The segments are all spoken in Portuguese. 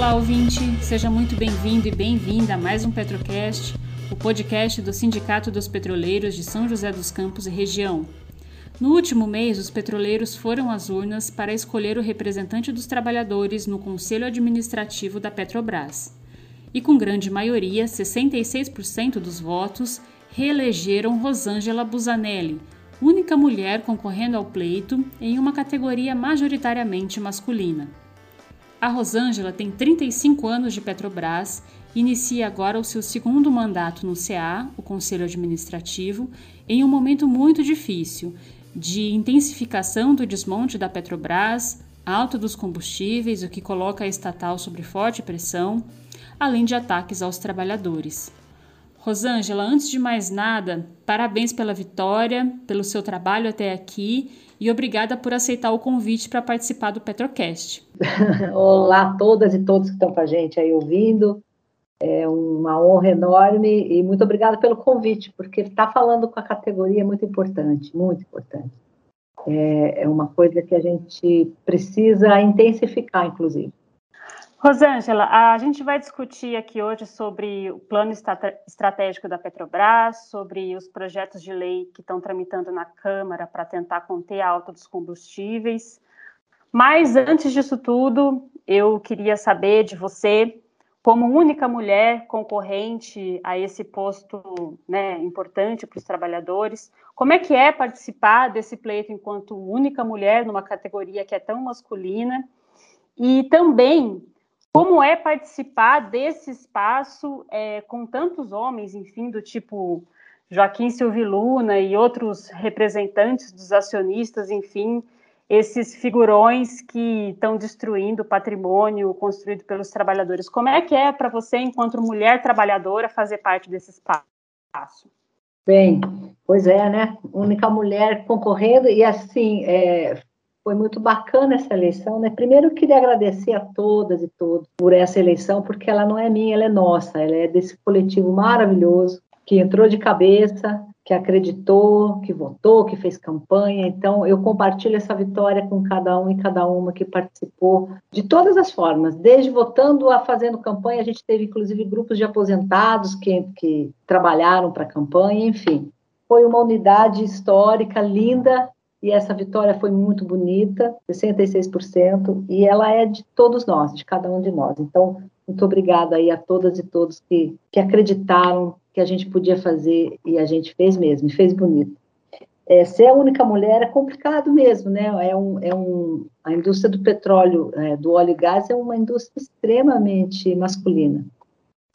Olá, ouvinte! Seja muito bem-vindo e bem-vinda a mais um Petrocast, o podcast do Sindicato dos Petroleiros de São José dos Campos e região. No último mês, os petroleiros foram às urnas para escolher o representante dos trabalhadores no Conselho Administrativo da Petrobras. E com grande maioria, 66% dos votos, reelegeram Rosângela Busanelli, única mulher concorrendo ao pleito em uma categoria majoritariamente masculina. A Rosângela tem 35 anos de Petrobras inicia agora o seu segundo mandato no CA, o Conselho Administrativo, em um momento muito difícil de intensificação do desmonte da Petrobras, alta dos combustíveis, o que coloca a estatal sob forte pressão, além de ataques aos trabalhadores. Rosângela, antes de mais nada, parabéns pela vitória, pelo seu trabalho até aqui e obrigada por aceitar o convite para participar do Petrocast. Olá a todas e todos que estão com a gente aí ouvindo. É uma honra enorme e muito obrigada pelo convite, porque estar tá falando com a categoria é muito importante, muito importante. É, é uma coisa que a gente precisa intensificar, inclusive. Rosângela, a gente vai discutir aqui hoje sobre o plano estratégico da Petrobras, sobre os projetos de lei que estão tramitando na Câmara para tentar conter a alta dos combustíveis. Mas antes disso tudo, eu queria saber de você, como única mulher concorrente a esse posto né, importante para os trabalhadores, como é que é participar desse pleito enquanto única mulher numa categoria que é tão masculina? E também como é participar desse espaço é, com tantos homens, enfim, do tipo Joaquim Silviluna e outros representantes dos acionistas, enfim, esses figurões que estão destruindo o patrimônio construído pelos trabalhadores. Como é que é para você, enquanto mulher trabalhadora, fazer parte desse espaço? Bem, pois é, né? Única mulher concorrendo e assim, é, foi muito bacana essa eleição, né? Primeiro eu queria agradecer a todas e todos por essa eleição, porque ela não é minha, ela é nossa, ela é desse coletivo maravilhoso que entrou de cabeça, que acreditou, que votou, que fez campanha. Então, eu compartilho essa vitória com cada um e cada uma que participou de todas as formas, desde votando a fazendo campanha. A gente teve, inclusive, grupos de aposentados que, que trabalharam para a campanha, enfim. Foi uma unidade histórica linda e essa vitória foi muito bonita, 66%, e ela é de todos nós, de cada um de nós. Então, muito obrigada aí a todas e todos que, que acreditaram que a gente podia fazer, e a gente fez mesmo, e fez bonito. É, ser a única mulher é complicado mesmo, né? É um, é um, a indústria do petróleo, é, do óleo e gás é uma indústria extremamente masculina.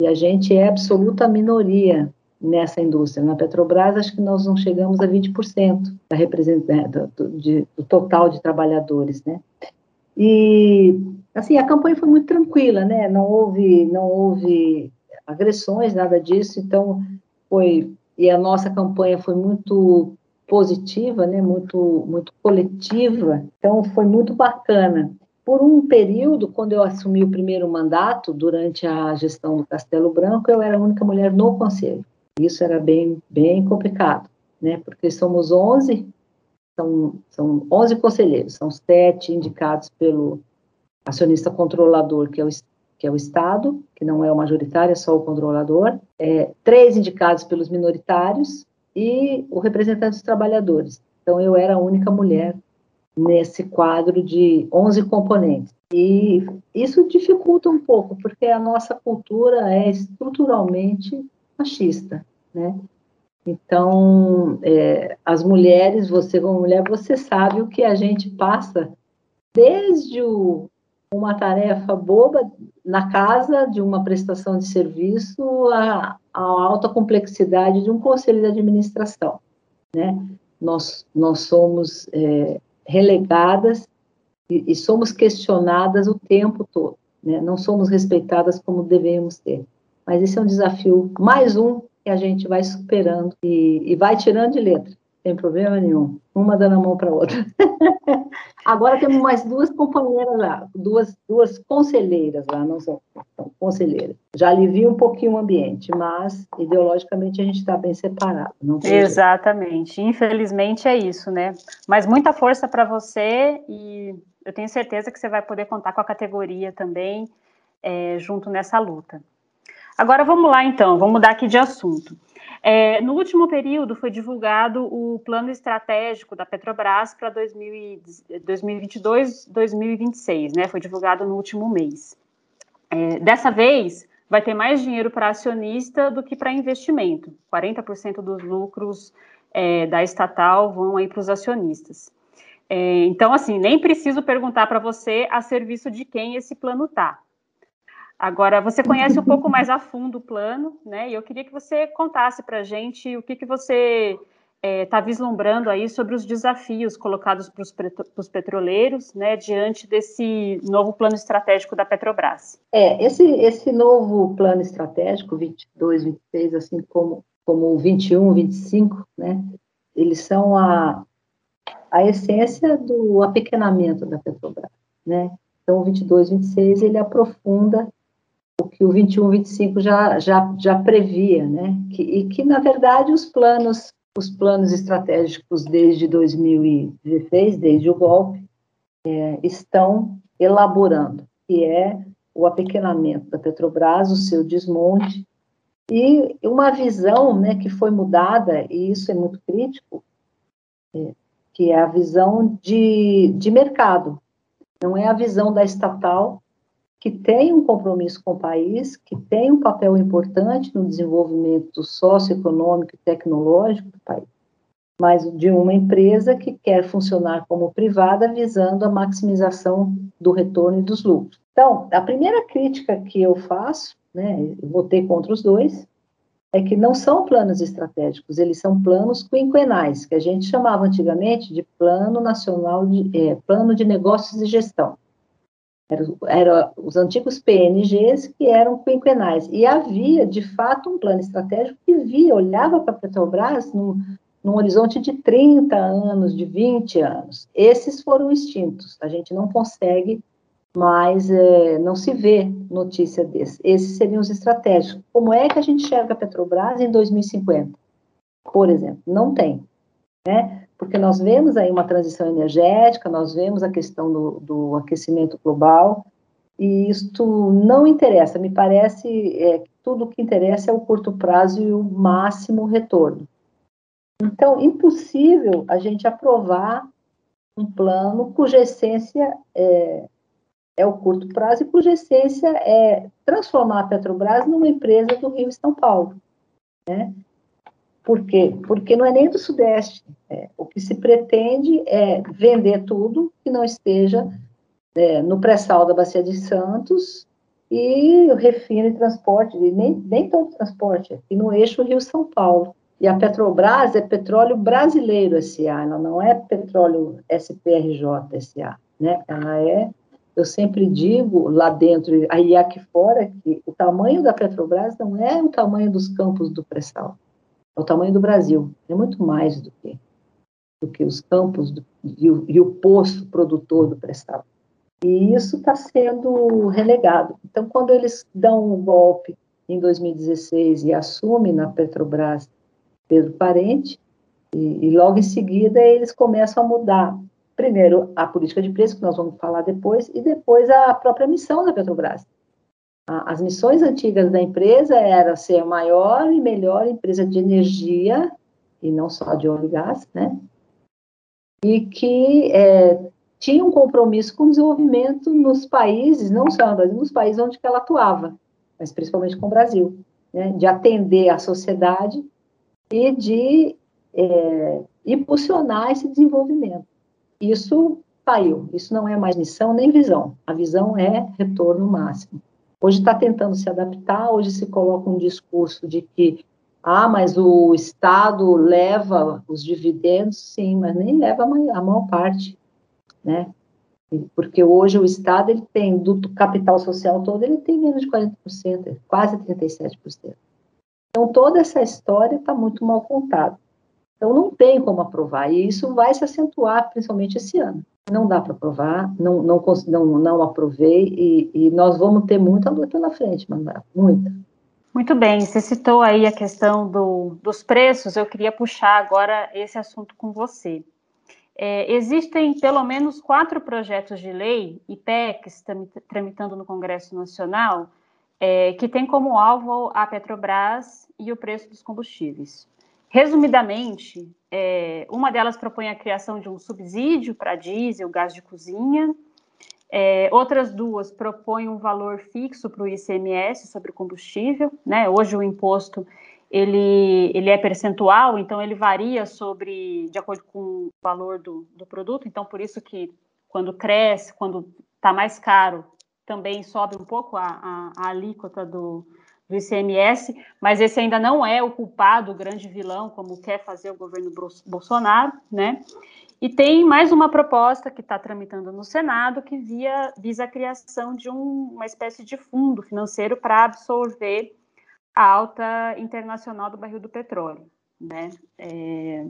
E a gente é absoluta minoria nessa indústria. Na Petrobras, acho que nós não chegamos a 20% da né, do, de, do total de trabalhadores, né? E, assim, a campanha foi muito tranquila, né? Não houve, não houve agressões, nada disso, então foi... E a nossa campanha foi muito positiva, né? Muito, muito coletiva, então foi muito bacana. Por um período, quando eu assumi o primeiro mandato, durante a gestão do Castelo Branco, eu era a única mulher no conselho. Isso era bem, bem complicado, né? Porque somos 11, são, são 11 conselheiros, são sete indicados pelo acionista controlador, que é o, que é o Estado, que não é o majoritário, é só o controlador, é, três indicados pelos minoritários e o representante dos trabalhadores. Então, eu era a única mulher nesse quadro de 11 componentes. E isso dificulta um pouco, porque a nossa cultura é estruturalmente machista, né? Então, é, as mulheres, você como mulher, você sabe o que a gente passa desde o, uma tarefa boba na casa, de uma prestação de serviço, a, a alta complexidade de um conselho de administração, né? Nós, nós somos é, relegadas e, e somos questionadas o tempo todo, né? Não somos respeitadas como devemos ser. Mas esse é um desafio, mais um, que a gente vai superando e, e vai tirando de letra, sem problema nenhum. Uma dando a mão para a outra. Agora temos mais duas companheiras lá, duas, duas conselheiras lá, não são, conselheiras. Já alivia um pouquinho o ambiente, mas ideologicamente a gente está bem separado. Exatamente. Jeito. Infelizmente é isso, né? Mas muita força para você e eu tenho certeza que você vai poder contar com a categoria também é, junto nessa luta. Agora vamos lá, então, vamos mudar aqui de assunto. É, no último período foi divulgado o plano estratégico da Petrobras para 2022-2026, né? Foi divulgado no último mês. É, dessa vez, vai ter mais dinheiro para acionista do que para investimento. 40% dos lucros é, da estatal vão aí para os acionistas. É, então, assim, nem preciso perguntar para você a serviço de quem esse plano está. Agora, você conhece um pouco mais a fundo o plano, né? E eu queria que você contasse para a gente o que, que você está é, vislumbrando aí sobre os desafios colocados para os petroleiros, né, diante desse novo plano estratégico da Petrobras. É, esse, esse novo plano estratégico, 22, 26, assim como, como o 21, 25, né, eles são a, a essência do apequenamento da Petrobras, né? Então, o 22, 26, ele aprofunda que o 21, 25 já, já, já previa, né? Que, e que, na verdade, os planos, os planos estratégicos desde 2016, desde o golpe, é, estão elaborando, que é o apequenamento da Petrobras, o seu desmonte, e uma visão né, que foi mudada, e isso é muito crítico, é, que é a visão de, de mercado, não é a visão da estatal, que tem um compromisso com o país, que tem um papel importante no desenvolvimento socioeconômico e tecnológico do país, mas de uma empresa que quer funcionar como privada, visando a maximização do retorno e dos lucros. Então, a primeira crítica que eu faço, né, votei contra os dois, é que não são planos estratégicos, eles são planos quinquenais, que a gente chamava antigamente de Plano Nacional de é, Plano de Negócios e Gestão. Eram era os antigos PNGs que eram quinquenais. E havia, de fato, um plano estratégico que via, olhava para a Petrobras num, num horizonte de 30 anos, de 20 anos. Esses foram extintos. A gente não consegue mais, é, não se vê notícia desses. Esses seriam os estratégicos. Como é que a gente enxerga a Petrobras em 2050? Por exemplo, não tem. Né? Porque nós vemos aí uma transição energética, nós vemos a questão do, do aquecimento global, e isto não interessa, me parece é, tudo o que interessa é o curto prazo e o máximo retorno. Então, impossível a gente aprovar um plano cuja essência é, é o curto prazo e cuja essência é transformar a Petrobras numa empresa do Rio e São Paulo. Né? Por quê? Porque não é nem do Sudeste. É, o que se pretende é vender tudo que não esteja é, no pré-sal da Bacia de Santos e o refino e transporte, e nem, nem todo transporte, aqui no eixo Rio-São Paulo. E a Petrobras é petróleo brasileiro SA, ela não é petróleo SPRJ SA, né? Ela é, eu sempre digo lá dentro e aqui fora que o tamanho da Petrobras não é o tamanho dos campos do pré-sal é o tamanho do Brasil, é muito mais do que, do que os campos do, e, o, e, o, poço produtor do pré-sal. E isso está sendo relegado. Então, quando eles dão um golpe em 2016 e assumem na Petrobras Pedro Parente, e, e logo em seguida eles começam a mudar primeiro a política de preço, que nós vamos falar depois, e depois a própria missão da Petrobras. As missões antigas da empresa era ser a maior e melhor empresa de energia, e não só de óleo e gás, né? E que é, tinha um compromisso com o desenvolvimento nos países, não só no Brasil, nos países onde ela atuava, mas principalmente com o Brasil, né? De atender a sociedade e de é, impulsionar esse desenvolvimento. Isso saiu, isso não é mais missão nem visão, a visão é retorno máximo. Hoje está tentando se adaptar, hoje se coloca um discurso de que, ah, mas o Estado leva os dividendos, sim, mas nem leva a maior parte, né? Porque hoje o Estado, ele tem, do capital social todo, ele tem menos de 40%, quase 37%. Então, toda essa história está muito mal contada. Então, não tem como aprovar, e isso vai se acentuar, principalmente esse ano não dá para aprovar, não, não, não, não aprovei, e, e, nós vamos ter muita luta pela frente, Manuela, muita. Muito bem, você citou aí a questão do, dos preços, eu queria puxar agora esse assunto com você. É, existem pelo menos quatro projetos de lei e PECs tramitando no Congresso Nacional é, que têm como alvo a Petrobras e o preço dos combustíveis. Resumidamente, é, uma delas propõe a criação de um subsídio para diesel, gás de cozinha. É, outras duas propõem um valor fixo para o ICMS sobre o combustível. Né? Hoje o imposto ele, ele é percentual, então ele varia sobre de acordo com o valor do, do produto. Então por isso que quando cresce, quando está mais caro, também sobe um pouco a, a, a alíquota do, do ICMS, mas esse ainda não é o culpado, o grande vilão, como quer fazer o governo Bolsonaro, né? E tem mais uma proposta que está tramitando no Senado que via, visa a criação de um, uma espécie de fundo financeiro para absorver a alta internacional do barril do petróleo, né? É,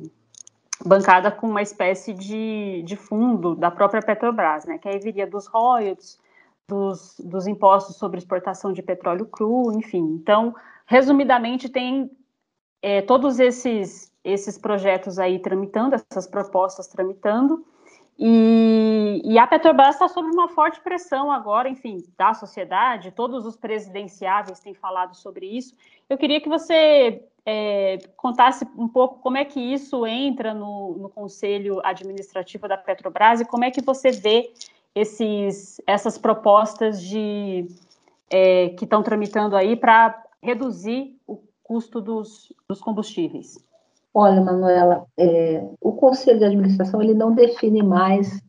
bancada com uma espécie de, de fundo da própria Petrobras, né? Que aí viria dos royalties, dos, dos impostos sobre exportação de petróleo cru, enfim. Então, resumidamente, tem é, todos esses, esses projetos aí tramitando, essas propostas tramitando, e, e a Petrobras está sob uma forte pressão agora, enfim, da sociedade, todos os presidenciáveis têm falado sobre isso. Eu queria que você é, contasse um pouco como é que isso entra no, no Conselho Administrativo da Petrobras e como é que você vê esses, essas propostas de é, que estão tramitando aí para reduzir o custo dos, dos combustíveis? Olha, Manuela, é, o Conselho de Administração ele não define mais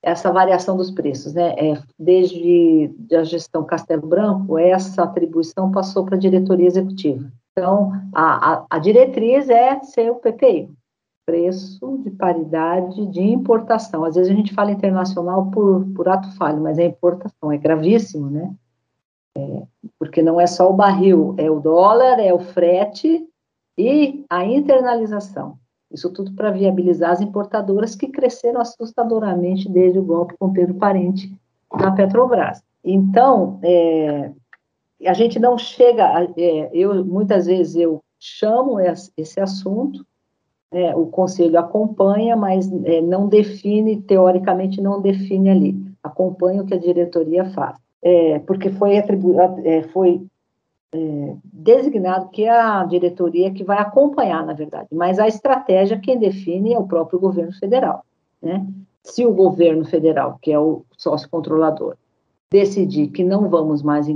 essa variação dos preços, né? É, desde a gestão Castelo Branco, essa atribuição passou para a diretoria executiva. Então, a, a, a diretriz é ser o PPI, preço de paridade de importação. Às vezes a gente fala internacional por, por ato falho, mas é importação, é gravíssimo, né? É, porque não é só o barril, é o dólar, é o frete e a internalização. Isso tudo para viabilizar as importadoras que cresceram assustadoramente desde o golpe com Pedro Parente na Petrobras. Então, é, a gente não chega, é, eu muitas vezes eu chamo esse assunto é, o conselho acompanha, mas é, não define, teoricamente não define ali, acompanha o que a diretoria faz. É, porque foi, é, foi é, designado que a diretoria que vai acompanhar, na verdade, mas a estratégia quem define é o próprio governo federal. Né? Se o governo federal, que é o sócio controlador, decidir que não vamos mais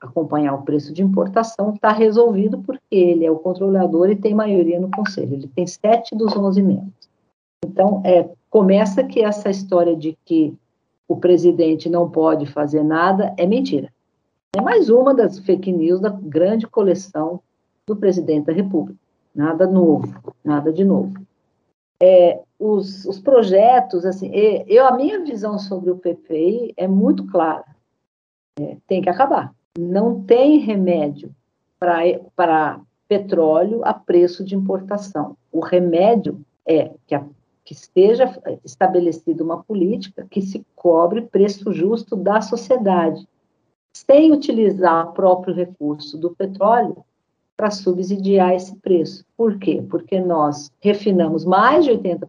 acompanhar o preço de importação, está resolvido porque ele é o controlador e tem maioria no conselho. Ele tem sete dos onze membros. Então, é, começa que essa história de que o presidente não pode fazer nada é mentira. É mais uma das fake news da grande coleção do presidente da República. Nada novo, nada de novo. É, os, os, projetos, assim, eu, a minha visão sobre o PPI é muito clara. É, tem que acabar não tem remédio para petróleo a preço de importação. O remédio é que, a, que esteja estabelecida uma política que se cobre preço justo da sociedade, sem utilizar o próprio recurso do petróleo para subsidiar esse preço. Por quê? Porque nós refinamos mais de 80%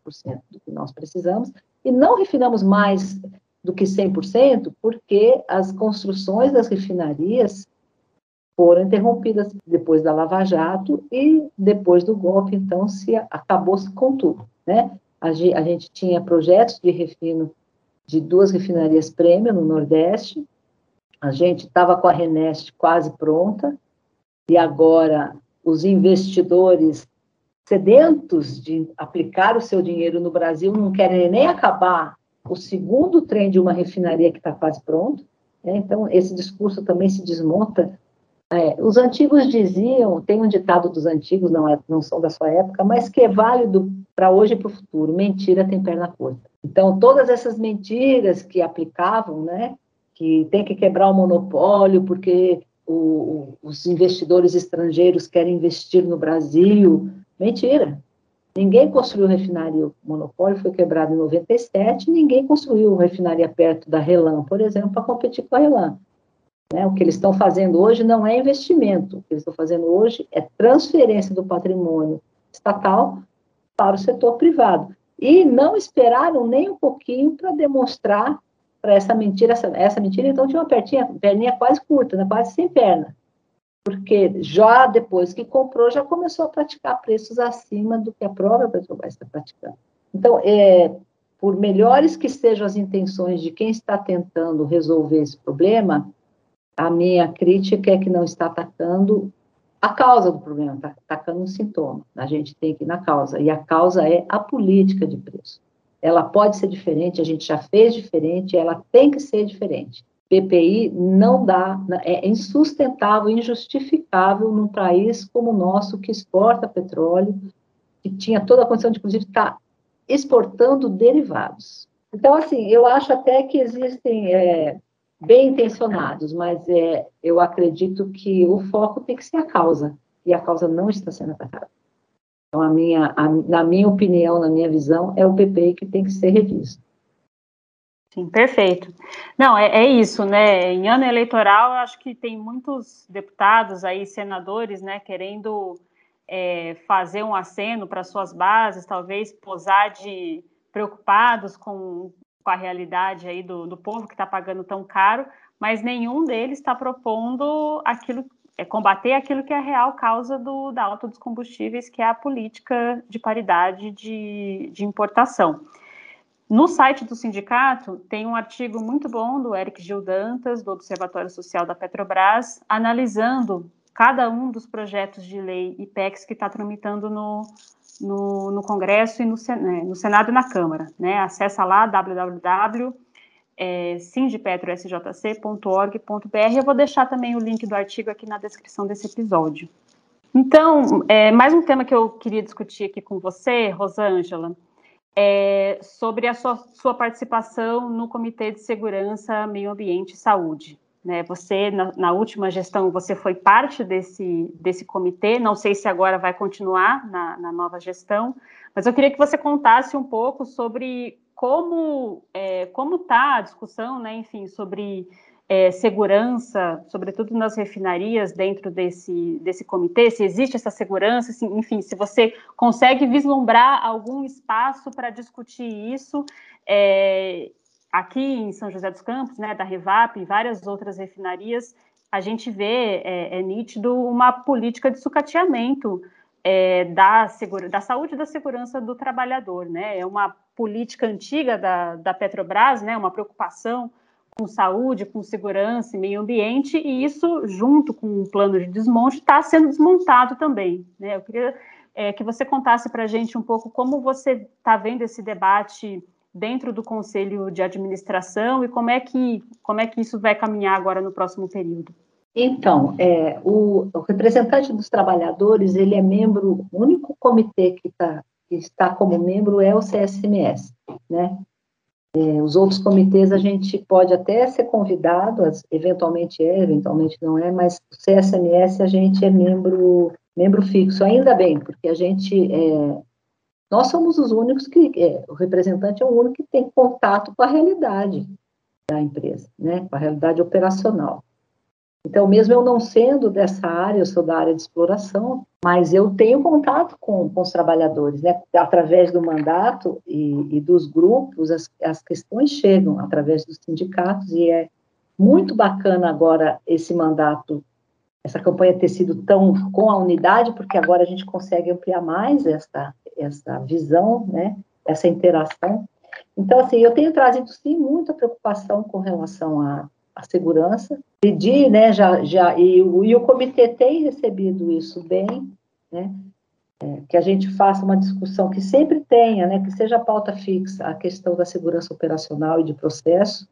do que nós precisamos e não refinamos mais do que 100%, porque as construções das refinarias foram interrompidas depois da Lava Jato e depois do golpe, então se acabou-se com tudo, né? A, gente tinha projetos de refino de duas refinarias prêmio no Nordeste, a gente estava com a Renest quase pronta, e agora os investidores sedentos de aplicar o seu dinheiro no Brasil não querem nem acabar o segundo trem de uma refinaria que está quase pronto. Né? Então, esse discurso também se desmonta. É, os antigos diziam, tem um ditado dos antigos, não, é, não são da sua época, mas que é válido para hoje e para o futuro: mentira tem perna curta. Então, todas essas mentiras que aplicavam, né, que tem que quebrar o monopólio porque o, os investidores estrangeiros querem investir no Brasil, mentira. Ninguém construiu refinaria, o monopólio foi quebrado em 97, ninguém construiu refinaria perto da Relan, por exemplo, para competir com a Relan. Né? O que eles estão fazendo hoje não é investimento, o que eles estão fazendo hoje é transferência do patrimônio estatal para o setor privado. e não esperaram nem um pouquinho para demonstrar para essa mentira, essa, essa, mentira, então tinha uma perninha, perninha quase curta, né, quase sem perna, porque já depois que comprou, já começou a praticar preços acima do que a própria Petrobras está praticando. Então, é, por melhores que sejam as intenções de quem está tentando resolver esse problema, a minha crítica é que não está atacando a causa do problema, está atacando um sintoma. A gente tem que ir na causa, e a causa é a política de preço. Ela pode ser diferente, a gente já fez diferente, ela tem que ser diferente. PPI não dá, é insustentável, injustificável num país como o nosso, que exporta petróleo, que tinha toda a condição de, inclusive, estar tá exportando derivados. Então, assim, eu acho até que existem é, bem intencionados, mas é, eu acredito que o foco tem que ser a causa, e a causa não está sendo atacada. Então, a minha, a, na minha opinião, na minha visão, é o PPI que tem que ser revisto. Sim, perfeito. Não, é, é, isso, né? Em ano eleitoral, eu acho que tem muitos deputados aí, senadores, né, querendo é, fazer um aceno para suas bases, talvez posar de preocupados com, com a realidade aí do, do povo que está pagando tão caro, mas nenhum deles está propondo aquilo, é, combater aquilo que é a real causa do, da alta dos combustíveis, que é a política de paridade de, de importação. No site do sindicato tem um artigo muito bom do Eric Gil Dantas, do Observatório Social da Petrobras, analisando cada um dos projetos de lei PECs que está tramitando no, no, no, Congresso e no, né, no, Senado e na Câmara. Né? Acesse lá www.sindipetrosjc.org.br. Eu vou deixar também o link do artigo aqui na descrição desse episódio. Então, é, mais um tema que eu queria discutir aqui com você, Rosângela, é sobre a sua, sua participação no Comitê de Segurança, Meio Ambiente e Saúde. Né? Você, na, na, última gestão, você foi parte desse, desse comitê, não sei se agora vai continuar na, na nova gestão, mas eu queria que você contasse um pouco sobre como é, como está a discussão, né, enfim, sobre é, segurança, sobretudo nas refinarias dentro desse, desse comitê, se existe essa segurança, assim, enfim, se você consegue vislumbrar algum espaço para discutir isso, é, aqui em São José dos Campos, né, da Revap e várias outras refinarias, a gente vê, é, é nítido, uma política de sucateamento é, da, segura, da saúde e da segurança do trabalhador, né, é uma política antiga da, da Petrobras, né, uma preocupação com saúde, com segurança e meio ambiente, e isso, junto com o plano de desmonte, está sendo desmontado também, né, eu queria é, que você contasse para a gente um pouco como você está vendo esse debate dentro do conselho de administração e como é que, como é que isso vai caminhar agora no próximo período? Então, é, o, o, representante dos trabalhadores, ele é membro, o único comitê que, tá, que está como membro é o CSMS, né? É, os outros comitês a gente pode até ser convidado, eventualmente é, eventualmente não é, mas o CSMS a gente é membro, membro fixo, ainda bem, porque a gente é, nós somos os únicos que, é, o representante é o único que tem contato com a realidade da empresa, né, com a realidade operacional. Então, mesmo eu não sendo dessa área, eu sou da área de exploração, mas eu tenho contato com, com os trabalhadores, né, através do mandato e, e dos grupos, as, as questões chegam através dos sindicatos, e é muito bacana agora esse mandato essa campanha ter sido tão com a unidade, porque agora a gente consegue ampliar mais essa, essa visão, né, essa interação. Então, assim, eu tenho trazido, sim, muita preocupação com relação à, à segurança. Pedi, né, já, já e, o, e o comitê tem recebido isso bem, né, é, que a gente faça uma discussão que sempre tenha, né, que seja pauta fixa a questão da segurança operacional e de processo.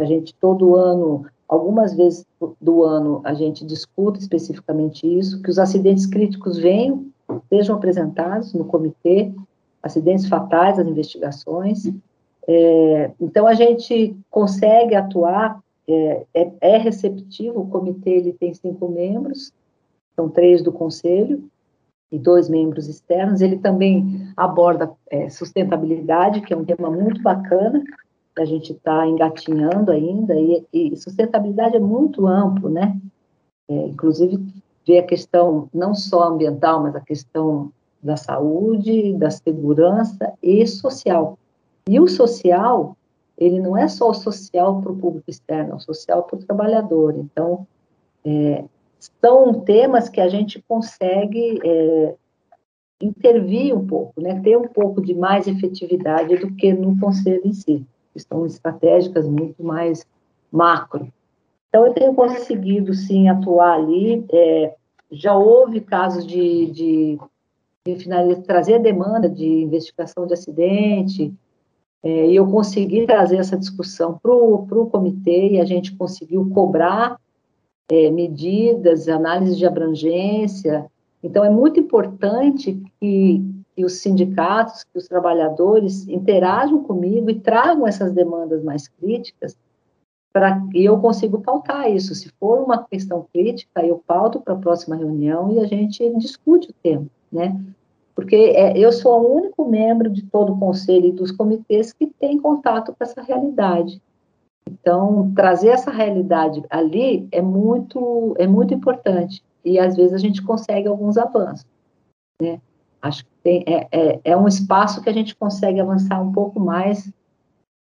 A gente todo ano Algumas vezes do ano a gente discute especificamente isso, que os acidentes críticos venham, sejam apresentados no comitê, acidentes fatais, as investigações. É, então a gente consegue atuar, é, é, é, receptivo, o comitê ele tem cinco membros, são três do conselho e dois membros externos. Ele também aborda é, sustentabilidade, que é um tema muito bacana, a gente está engatinhando ainda, e, e, sustentabilidade é muito amplo, né? É, inclusive, ver a questão não só ambiental, mas a questão da saúde, da segurança e social. E o social, ele não é só social para o público externo, é social para o trabalhador. Então, é, são temas que a gente consegue é, intervir um pouco, né, ter um pouco de mais efetividade do que no conselho em si, são estratégicas muito mais macro. Então, eu tenho conseguido, sim, atuar ali. É, já houve casos de, de, de trazer demanda de investigação de acidente, é, eu consegui trazer essa discussão para o comitê e a gente conseguiu cobrar é, medidas, análise de abrangência. Então, é muito importante que, que os sindicatos, que os trabalhadores interajam comigo e tragam essas demandas mais críticas, para e eu consigo pautar isso. Se for uma questão crítica, eu pauto para a próxima reunião e a gente discute o tema, né? Porque é, eu sou o único membro de todo o conselho e dos comitês que tem contato com essa realidade. Então, trazer essa realidade ali é muito, é muito importante. E, às vezes, a gente consegue alguns avanços. Né? Acho que tem, é, é, é um espaço que a gente consegue avançar um pouco mais,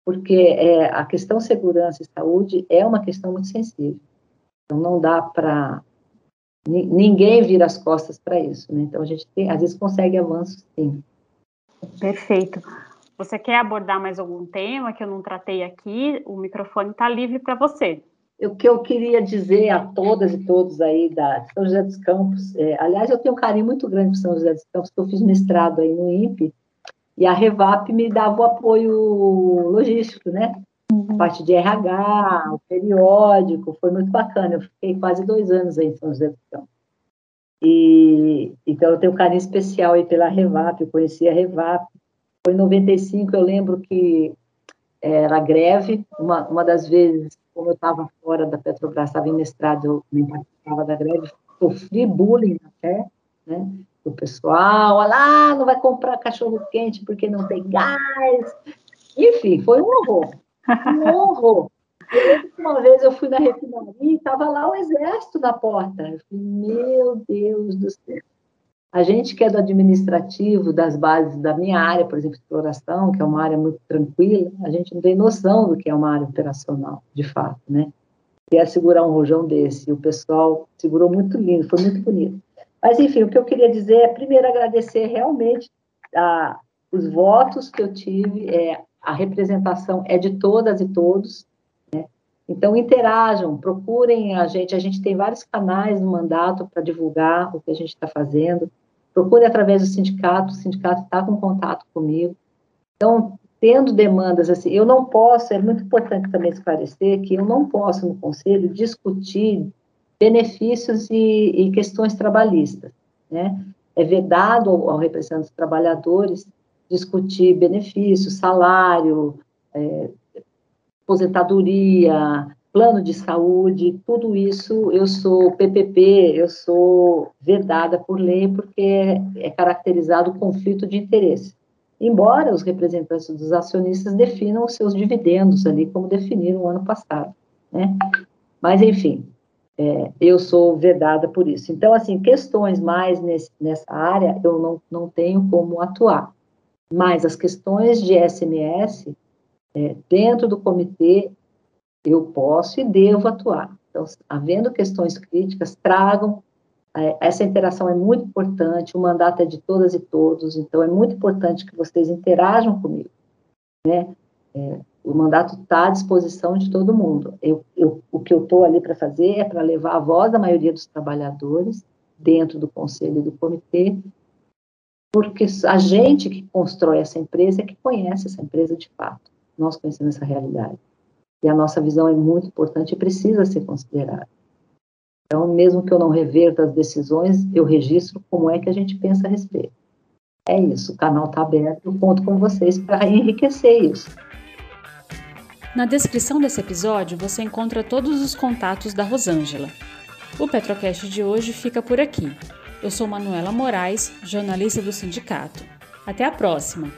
porque é, a questão segurança e saúde é uma questão muito sensível. Então, não dá para ninguém vira as costas para isso, né? Então a gente tem, às vezes consegue avanços, sim. Perfeito. Você quer abordar mais algum tema que eu não tratei aqui? O microfone está livre para você. O que eu queria dizer a todas e todos aí da São José dos Campos, é, aliás, eu tenho um carinho muito grande por São José dos Campos, porque eu fiz mestrado aí no INPE, e a Revap me dava o apoio logístico, né? Uhum. parte de RH, o periódico, foi muito bacana. Eu fiquei quase dois anos aí em São José do Campos. E, então, eu tenho um carinho especial aí pela Revap, eu conheci a Revap. Foi em 95, eu lembro que era greve, uma, uma das vezes, como eu estava fora da Petrobras, estava em mestrado, eu nem participava da greve, sofri bullying até, né? O pessoal, olha lá, não vai comprar cachorro quente porque não tem gás. Enfim, foi um horror. Horror. Uma vez eu fui na refinaria e estava lá o exército na porta. Eu falei, meu Deus do céu. A gente que é do administrativo, das bases da minha área, por exemplo, exploração, que é uma área muito tranquila, a gente não tem noção do que é uma área operacional, de fato, né? E é segurar um rojão desse. E o pessoal segurou muito lindo, foi muito bonito. Mas, enfim, o que eu queria dizer é, primeiro, agradecer realmente a, os votos que eu tive, é, a representação é de todas e todos, né? Então, interajam, procurem a gente, a gente tem vários canais no mandato para divulgar o que a gente está fazendo, procure através do sindicato, o sindicato está com contato comigo. Então, tendo demandas assim, eu não posso, é muito importante também esclarecer que eu não posso no conselho discutir benefícios e, e questões trabalhistas, né? É vedado ao, ao representante dos trabalhadores discutir benefícios, salário, é, aposentadoria, plano de saúde, tudo isso eu sou PPP, eu sou vedada por lei porque é caracterizado conflito de interesse. Embora os representantes dos acionistas definam os seus dividendos ali, como definiram no ano passado, né? Mas, enfim, é, eu sou vedada por isso. Então, assim, questões mais nesse, nessa área, eu não, não tenho como atuar. Mas as questões de SMS, é, dentro do comitê, eu posso e devo atuar. Então, havendo questões críticas, tragam. É, essa interação é muito importante, o mandato é de todas e todos, então é muito importante que vocês interajam comigo. Né? É, o mandato está à disposição de todo mundo. Eu, eu, o que eu estou ali para fazer é para levar a voz da maioria dos trabalhadores dentro do conselho e do comitê porque a gente que constrói essa empresa é que conhece essa empresa de fato. Nós conhecemos essa realidade. E a nossa visão é muito importante e precisa ser considerada. Então, mesmo que eu não reverta as decisões, eu registro como é que a gente pensa a respeito. É isso, o canal está aberto, eu conto com vocês para enriquecer isso. Na descrição desse episódio você encontra todos os contatos da Rosângela. O Petrocast de hoje fica por aqui. Eu sou Manuela Moraes, jornalista do sindicato. Até a próxima!